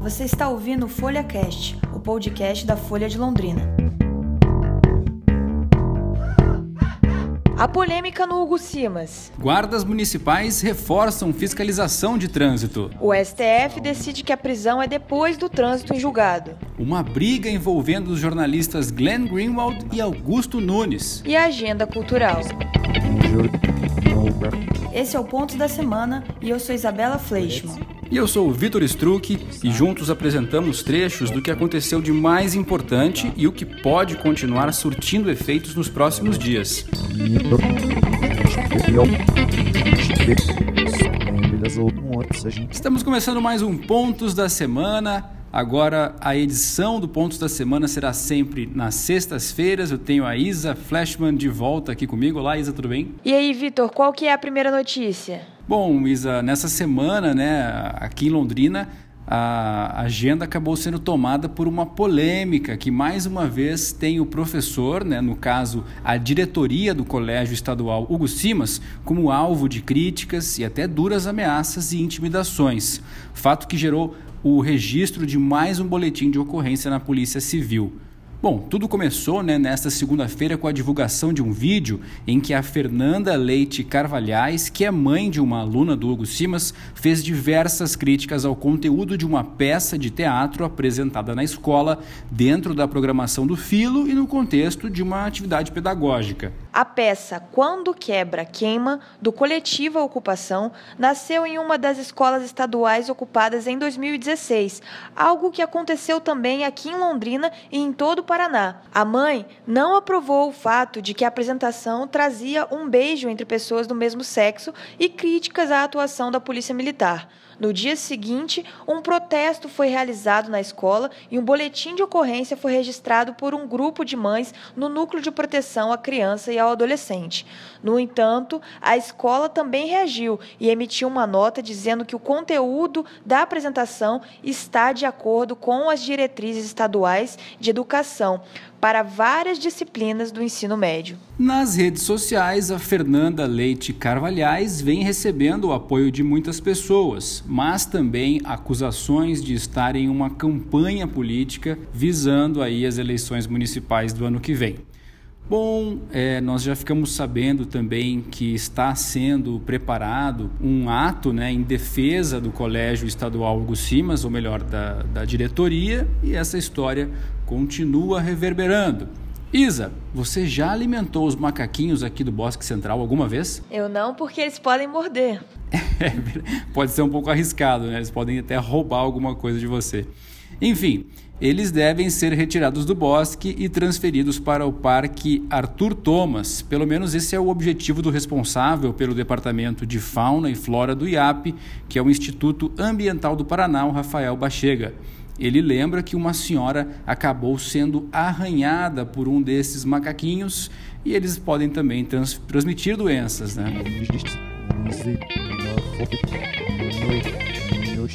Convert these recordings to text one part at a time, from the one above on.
Você está ouvindo o Folha Cast, o podcast da Folha de Londrina. A polêmica no Hugo Simas. Guardas municipais reforçam fiscalização de trânsito. O STF decide que a prisão é depois do trânsito em julgado. Uma briga envolvendo os jornalistas Glenn Greenwald e Augusto Nunes. E a agenda cultural. Esse é o Ponto da Semana e eu sou Isabela Fleischmann. E eu sou o Vitor Struck e juntos apresentamos trechos do que aconteceu de mais importante e o que pode continuar surtindo efeitos nos próximos dias. Estamos começando mais um Pontos da Semana. Agora a edição do Pontos da Semana será sempre nas sextas-feiras. Eu tenho a Isa Flashman de volta aqui comigo. Olá, Isa, tudo bem? E aí, Vitor, qual que é a primeira notícia? Bom, Isa, nessa semana, né, aqui em Londrina, a agenda acabou sendo tomada por uma polêmica que mais uma vez tem o professor, né, no caso a diretoria do Colégio Estadual Hugo Simas, como alvo de críticas e até duras ameaças e intimidações. Fato que gerou o registro de mais um boletim de ocorrência na Polícia Civil. Bom, tudo começou né, nesta segunda-feira com a divulgação de um vídeo em que a Fernanda Leite Carvalhais, que é mãe de uma aluna do Hugo Simas, fez diversas críticas ao conteúdo de uma peça de teatro apresentada na escola, dentro da programação do Filo e no contexto de uma atividade pedagógica. A peça Quando Quebra Queima, do coletivo Ocupação, nasceu em uma das escolas estaduais ocupadas em 2016, algo que aconteceu também aqui em Londrina e em todo o Paraná. A mãe não aprovou o fato de que a apresentação trazia um beijo entre pessoas do mesmo sexo e críticas à atuação da Polícia Militar. No dia seguinte, um protesto foi realizado na escola e um boletim de ocorrência foi registrado por um grupo de mães no Núcleo de Proteção à Criança e ao Adolescente. No entanto, a escola também reagiu e emitiu uma nota dizendo que o conteúdo da apresentação está de acordo com as diretrizes estaduais de educação, para várias disciplinas do ensino médio. Nas redes sociais, a Fernanda Leite Carvalhais vem recebendo o apoio de muitas pessoas, mas também acusações de estar em uma campanha política visando aí as eleições municipais do ano que vem. Bom, é, nós já ficamos sabendo também que está sendo preparado um ato né, em defesa do Colégio Estadual Hugo Simas, ou melhor, da, da diretoria, e essa história continua reverberando. Isa, você já alimentou os macaquinhos aqui do Bosque Central alguma vez? Eu não, porque eles podem morder. É, pode ser um pouco arriscado, né? Eles podem até roubar alguma coisa de você. Enfim, eles devem ser retirados do bosque e transferidos para o Parque Arthur Thomas. Pelo menos esse é o objetivo do responsável pelo Departamento de Fauna e Flora do IAP, que é o Instituto Ambiental do Paraná, Rafael Bachega. Ele lembra que uma senhora acabou sendo arranhada por um desses macaquinhos e eles podem também trans transmitir doenças, né?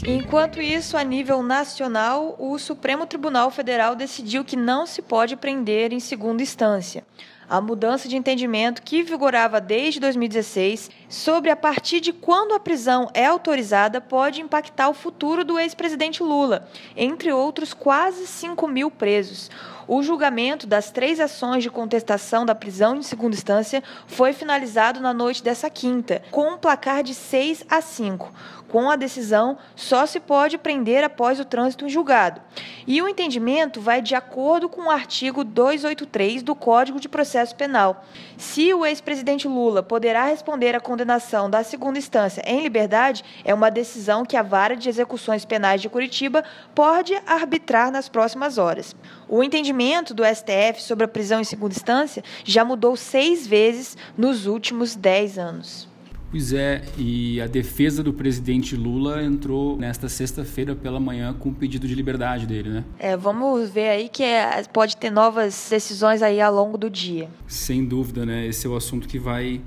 Enquanto isso, a nível nacional, o Supremo Tribunal Federal decidiu que não se pode prender em segunda instância. A mudança de entendimento que vigorava desde 2016 sobre a partir de quando a prisão é autorizada pode impactar o futuro do ex-presidente Lula, entre outros quase 5 mil presos. O julgamento das três ações de contestação da prisão em segunda instância foi finalizado na noite dessa quinta, com um placar de 6 a 5. Com a decisão, só se pode prender após o trânsito em julgado. E o entendimento vai de acordo com o artigo 283 do Código de Processo Penal. Se o ex-presidente Lula poderá responder à condenação da segunda instância em liberdade, é uma decisão que a Vara de Execuções Penais de Curitiba pode arbitrar nas próximas horas. O entendimento do STF sobre a prisão em segunda instância já mudou seis vezes nos últimos dez anos. Pois é, e a defesa do presidente Lula entrou nesta sexta-feira pela manhã com o pedido de liberdade dele, né? É, vamos ver aí que é, pode ter novas decisões aí ao longo do dia. Sem dúvida, né? Esse é o assunto que vai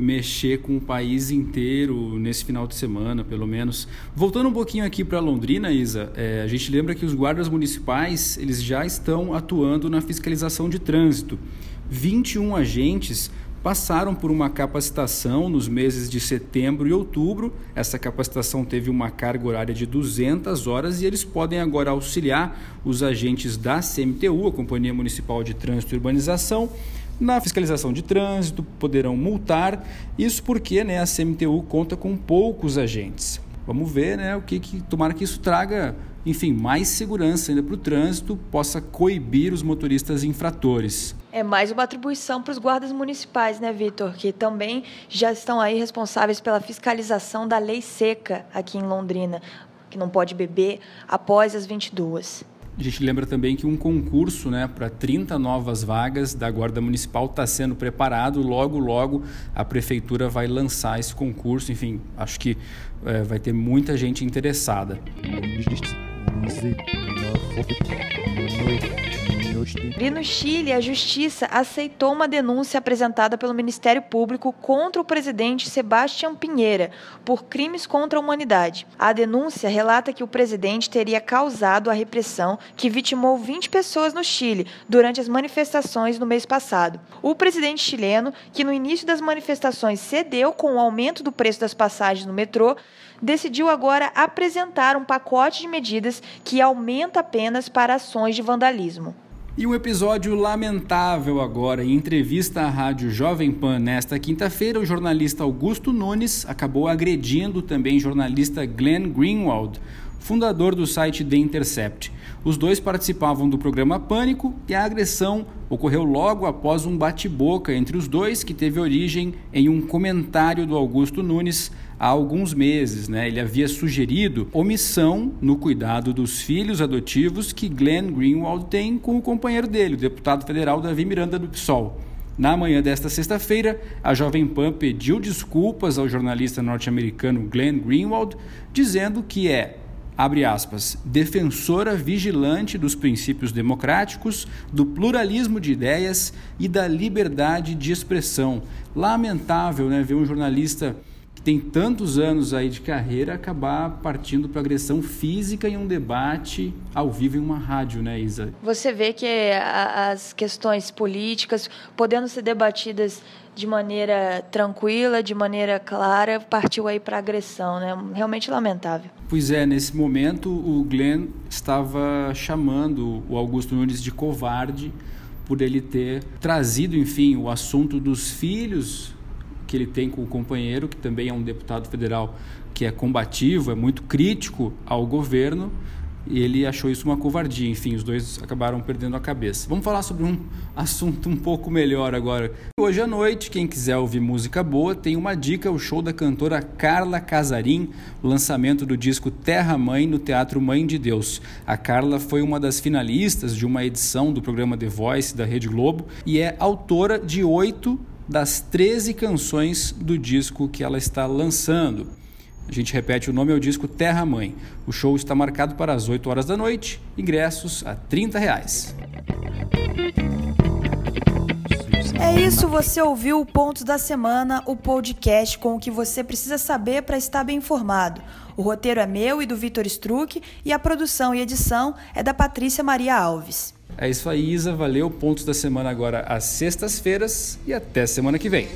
mexer com o país inteiro nesse final de semana, pelo menos. Voltando um pouquinho aqui para Londrina, Isa, é, a gente lembra que os guardas municipais eles já estão atuando na fiscalização de trânsito. 21 agentes passaram por uma capacitação nos meses de setembro e outubro. Essa capacitação teve uma carga horária de 200 horas e eles podem agora auxiliar os agentes da CMTU, a Companhia Municipal de Trânsito e Urbanização, na fiscalização de trânsito, poderão multar. Isso porque né, a CMTU conta com poucos agentes. Vamos ver né, o que, que tomara que isso traga enfim, mais segurança ainda para o trânsito, possa coibir os motoristas infratores. É mais uma atribuição para os guardas municipais, né, Vitor? Que também já estão aí responsáveis pela fiscalização da lei seca aqui em Londrina, que não pode beber após as 22. A gente lembra também que um concurso né, para 30 novas vagas da Guarda Municipal está sendo preparado. Logo, logo a Prefeitura vai lançar esse concurso. Enfim, acho que é, vai ter muita gente interessada. E no Chile, a justiça aceitou uma denúncia apresentada pelo Ministério Público contra o presidente Sebastião Pinheira por crimes contra a humanidade. A denúncia relata que o presidente teria causado a repressão que vitimou 20 pessoas no Chile durante as manifestações no mês passado. O presidente chileno, que no início das manifestações cedeu com o aumento do preço das passagens no metrô, decidiu agora apresentar um pacote de medidas que aumenta penas para ações de vandalismo. E um episódio lamentável agora. Em entrevista à rádio Jovem Pan nesta quinta-feira, o jornalista Augusto Nunes acabou agredindo também jornalista Glenn Greenwald, fundador do site The Intercept. Os dois participavam do programa Pânico e a agressão ocorreu logo após um bate-boca entre os dois que teve origem em um comentário do Augusto Nunes há alguns meses. Né? Ele havia sugerido omissão no cuidado dos filhos adotivos que Glenn Greenwald tem com o companheiro dele, o deputado federal Davi Miranda do PSOL. Na manhã desta sexta-feira, a Jovem Pan pediu desculpas ao jornalista norte-americano Glenn Greenwald, dizendo que é abre aspas, defensora vigilante dos princípios democráticos, do pluralismo de ideias e da liberdade de expressão. Lamentável, né, ver um jornalista que tem tantos anos aí de carreira acabar partindo para agressão física em um debate ao vivo em uma rádio, né, Isa? Você vê que as questões políticas podendo ser debatidas de maneira tranquila, de maneira clara, partiu aí para agressão, né? Realmente lamentável. Pois é, nesse momento o Glenn estava chamando o Augusto Nunes de covarde por ele ter trazido, enfim, o assunto dos filhos que ele tem com o companheiro, que também é um deputado federal que é combativo, é muito crítico ao governo, e ele achou isso uma covardia. Enfim, os dois acabaram perdendo a cabeça. Vamos falar sobre um assunto um pouco melhor agora. Hoje à noite, quem quiser ouvir música boa, tem uma dica: o show da cantora Carla Casarim, lançamento do disco Terra Mãe no Teatro Mãe de Deus. A Carla foi uma das finalistas de uma edição do programa The Voice da Rede Globo e é autora de oito das 13 canções do disco que ela está lançando. A gente repete, o nome é o disco Terra Mãe. O show está marcado para as 8 horas da noite, ingressos a 30 reais. É isso, você ouviu o Pontos da Semana, o podcast com o que você precisa saber para estar bem informado. O roteiro é meu e do Vitor Struck e a produção e edição é da Patrícia Maria Alves. É isso aí, Isa. Valeu. Pontos da semana agora às sextas-feiras e até semana que vem.